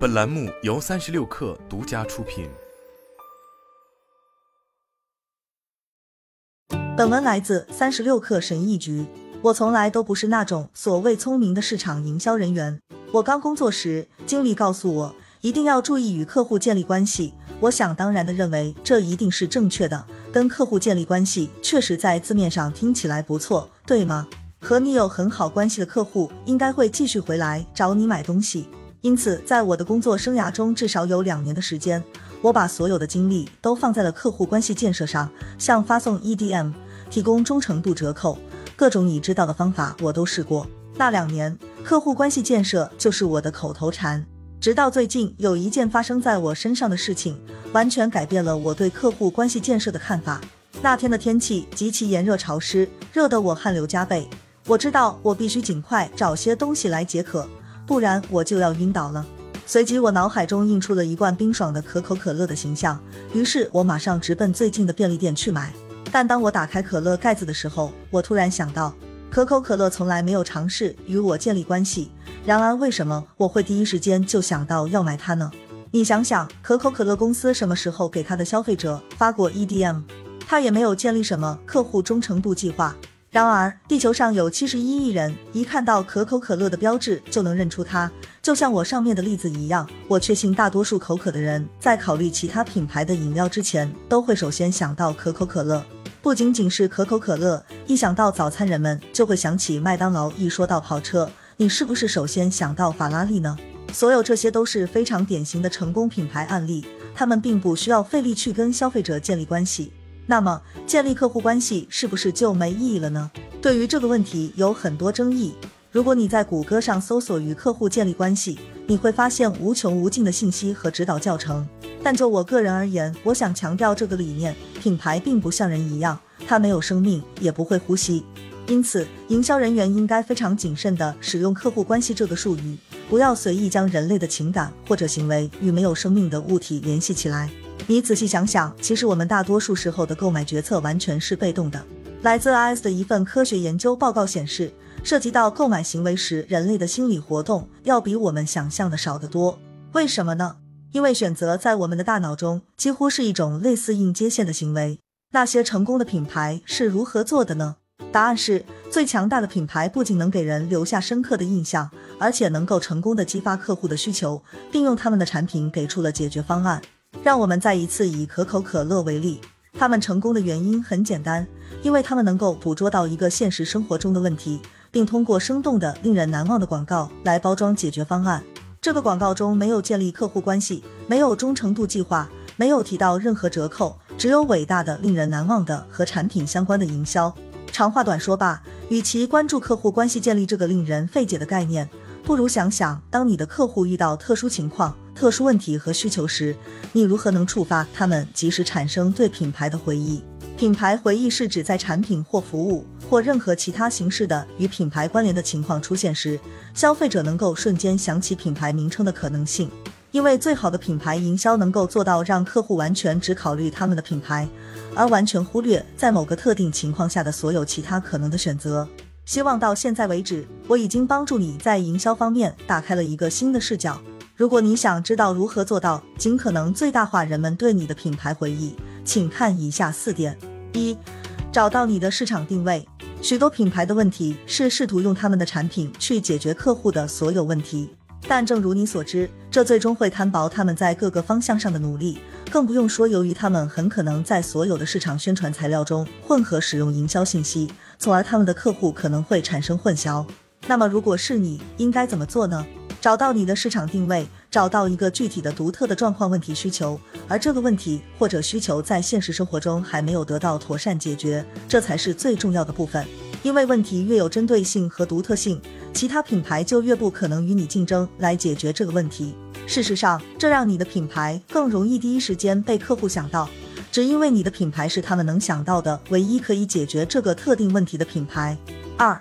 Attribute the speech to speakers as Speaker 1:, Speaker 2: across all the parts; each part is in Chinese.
Speaker 1: 本栏目由三十六氪独家出品。
Speaker 2: 本文来自三十六氪神译局。我从来都不是那种所谓聪明的市场营销人员。我刚工作时，经理告诉我一定要注意与客户建立关系。我想当然的认为这一定是正确的。跟客户建立关系，确实在字面上听起来不错，对吗？和你有很好关系的客户，应该会继续回来找你买东西。因此，在我的工作生涯中，至少有两年的时间，我把所有的精力都放在了客户关系建设上，像发送 EDM、提供忠诚度折扣，各种你知道的方法我都试过。那两年，客户关系建设就是我的口头禅。直到最近，有一件发生在我身上的事情，完全改变了我对客户关系建设的看法。那天的天气极其炎热潮湿，热得我汗流浃背。我知道我必须尽快找些东西来解渴，不然我就要晕倒了。随即，我脑海中映出了一罐冰爽的可口可乐的形象，于是我马上直奔最近的便利店去买。但当我打开可乐盖子的时候，我突然想到，可口可乐从来没有尝试与我建立关系。然而，为什么我会第一时间就想到要买它呢？你想想，可口可乐公司什么时候给他的消费者发过 EDM？他也没有建立什么客户忠诚度计划。然而，地球上有七十一亿人，一看到可口可乐的标志就能认出它。就像我上面的例子一样，我确信大多数口渴的人在考虑其他品牌的饮料之前，都会首先想到可口可乐。不仅仅是可口可乐，一想到早餐，人们就会想起麦当劳；一说到跑车，你是不是首先想到法拉利呢？所有这些都是非常典型的成功品牌案例，他们并不需要费力去跟消费者建立关系。那么，建立客户关系是不是就没意义了呢？对于这个问题有很多争议。如果你在谷歌上搜索与客户建立关系，你会发现无穷无尽的信息和指导教程。但就我个人而言，我想强调这个理念：品牌并不像人一样，它没有生命，也不会呼吸。因此，营销人员应该非常谨慎地使用“客户关系”这个术语，不要随意将人类的情感或者行为与没有生命的物体联系起来。你仔细想想，其实我们大多数时候的购买决策完全是被动的。来自 IS 的一份科学研究报告显示，涉及到购买行为时，人类的心理活动要比我们想象的少得多。为什么呢？因为选择在我们的大脑中几乎是一种类似应接线的行为。那些成功的品牌是如何做的呢？答案是最强大的品牌不仅能给人留下深刻的印象，而且能够成功的激发客户的需求，并用他们的产品给出了解决方案。让我们再一次以可口可乐为例，他们成功的原因很简单，因为他们能够捕捉到一个现实生活中的问题，并通过生动的、令人难忘的广告来包装解决方案。这个广告中没有建立客户关系，没有忠诚度计划，没有提到任何折扣，只有伟大的、令人难忘的和产品相关的营销。长话短说吧，与其关注客户关系建立这个令人费解的概念，不如想想，当你的客户遇到特殊情况。特殊问题和需求时，你如何能触发他们及时产生对品牌的回忆？品牌回忆是指在产品或服务或任何其他形式的与品牌关联的情况出现时，消费者能够瞬间想起品牌名称的可能性。因为最好的品牌营销能够做到让客户完全只考虑他们的品牌，而完全忽略在某个特定情况下的所有其他可能的选择。希望到现在为止，我已经帮助你在营销方面打开了一个新的视角。如果你想知道如何做到尽可能最大化人们对你的品牌回忆，请看以下四点：一、找到你的市场定位。许多品牌的问题是试图用他们的产品去解决客户的所有问题，但正如你所知，这最终会摊薄他们在各个方向上的努力。更不用说，由于他们很可能在所有的市场宣传材料中混合使用营销信息，从而他们的客户可能会产生混淆。那么，如果是你，应该怎么做呢？找到你的市场定位，找到一个具体的、独特的状况、问题、需求，而这个问题或者需求在现实生活中还没有得到妥善解决，这才是最重要的部分。因为问题越有针对性和独特性，其他品牌就越不可能与你竞争来解决这个问题。事实上，这让你的品牌更容易第一时间被客户想到，只因为你的品牌是他们能想到的唯一可以解决这个特定问题的品牌。二，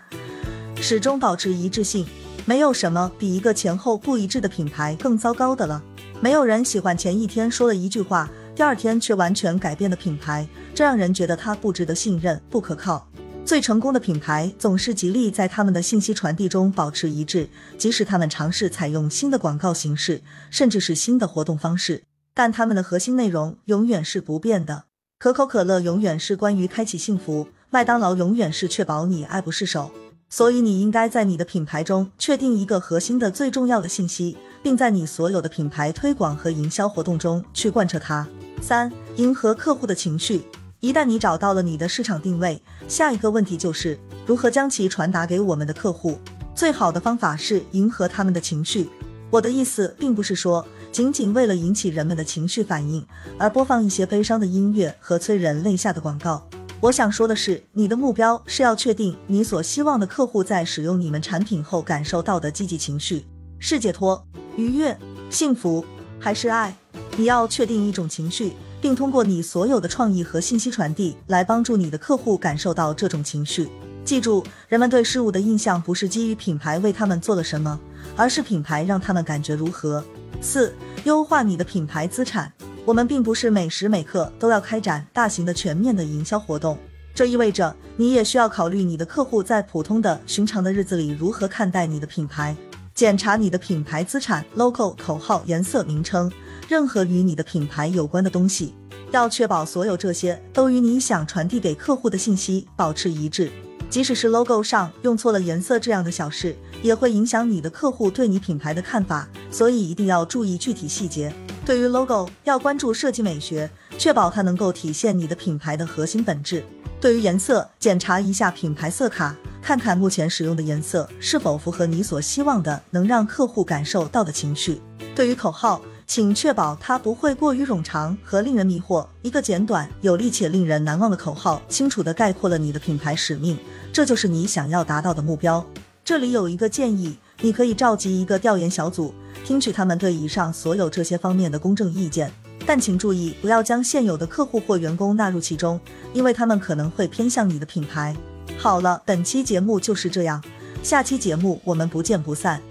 Speaker 2: 始终保持一致性。没有什么比一个前后不一致的品牌更糟糕的了。没有人喜欢前一天说了一句话，第二天却完全改变的品牌，这让人觉得它不值得信任、不可靠。最成功的品牌总是极力在他们的信息传递中保持一致，即使他们尝试采用新的广告形式，甚至是新的活动方式，但他们的核心内容永远是不变的。可口可乐永远是关于开启幸福，麦当劳永远是确保你爱不释手。所以，你应该在你的品牌中确定一个核心的最重要的信息，并在你所有的品牌推广和营销活动中去贯彻它。三、迎合客户的情绪。一旦你找到了你的市场定位，下一个问题就是如何将其传达给我们的客户。最好的方法是迎合他们的情绪。我的意思并不是说仅仅为了引起人们的情绪反应而播放一些悲伤的音乐和催人泪下的广告。我想说的是，你的目标是要确定你所希望的客户在使用你们产品后感受到的积极情绪，是解脱、愉悦、幸福，还是爱？你要确定一种情绪。并通过你所有的创意和信息传递来帮助你的客户感受到这种情绪。记住，人们对事物的印象不是基于品牌为他们做了什么，而是品牌让他们感觉如何。四、优化你的品牌资产。我们并不是每时每刻都要开展大型的全面的营销活动，这意味着你也需要考虑你的客户在普通的寻常的日子里如何看待你的品牌。检查你的品牌资产：logo、口号、颜色、名称。任何与你的品牌有关的东西，要确保所有这些都与你想传递给客户的信息保持一致。即使是 logo 上用错了颜色这样的小事，也会影响你的客户对你品牌的看法，所以一定要注意具体细节。对于 logo，要关注设计美学，确保它能够体现你的品牌的核心本质。对于颜色，检查一下品牌色卡，看看目前使用的颜色是否符合你所希望的能让客户感受到的情绪。对于口号，请确保它不会过于冗长和令人迷惑。一个简短、有力且令人难忘的口号，清楚地概括了你的品牌使命，这就是你想要达到的目标。这里有一个建议，你可以召集一个调研小组，听取他们对以上所有这些方面的公正意见。但请注意，不要将现有的客户或员工纳入其中，因为他们可能会偏向你的品牌。好了，本期节目就是这样，下期节目我们不见不散。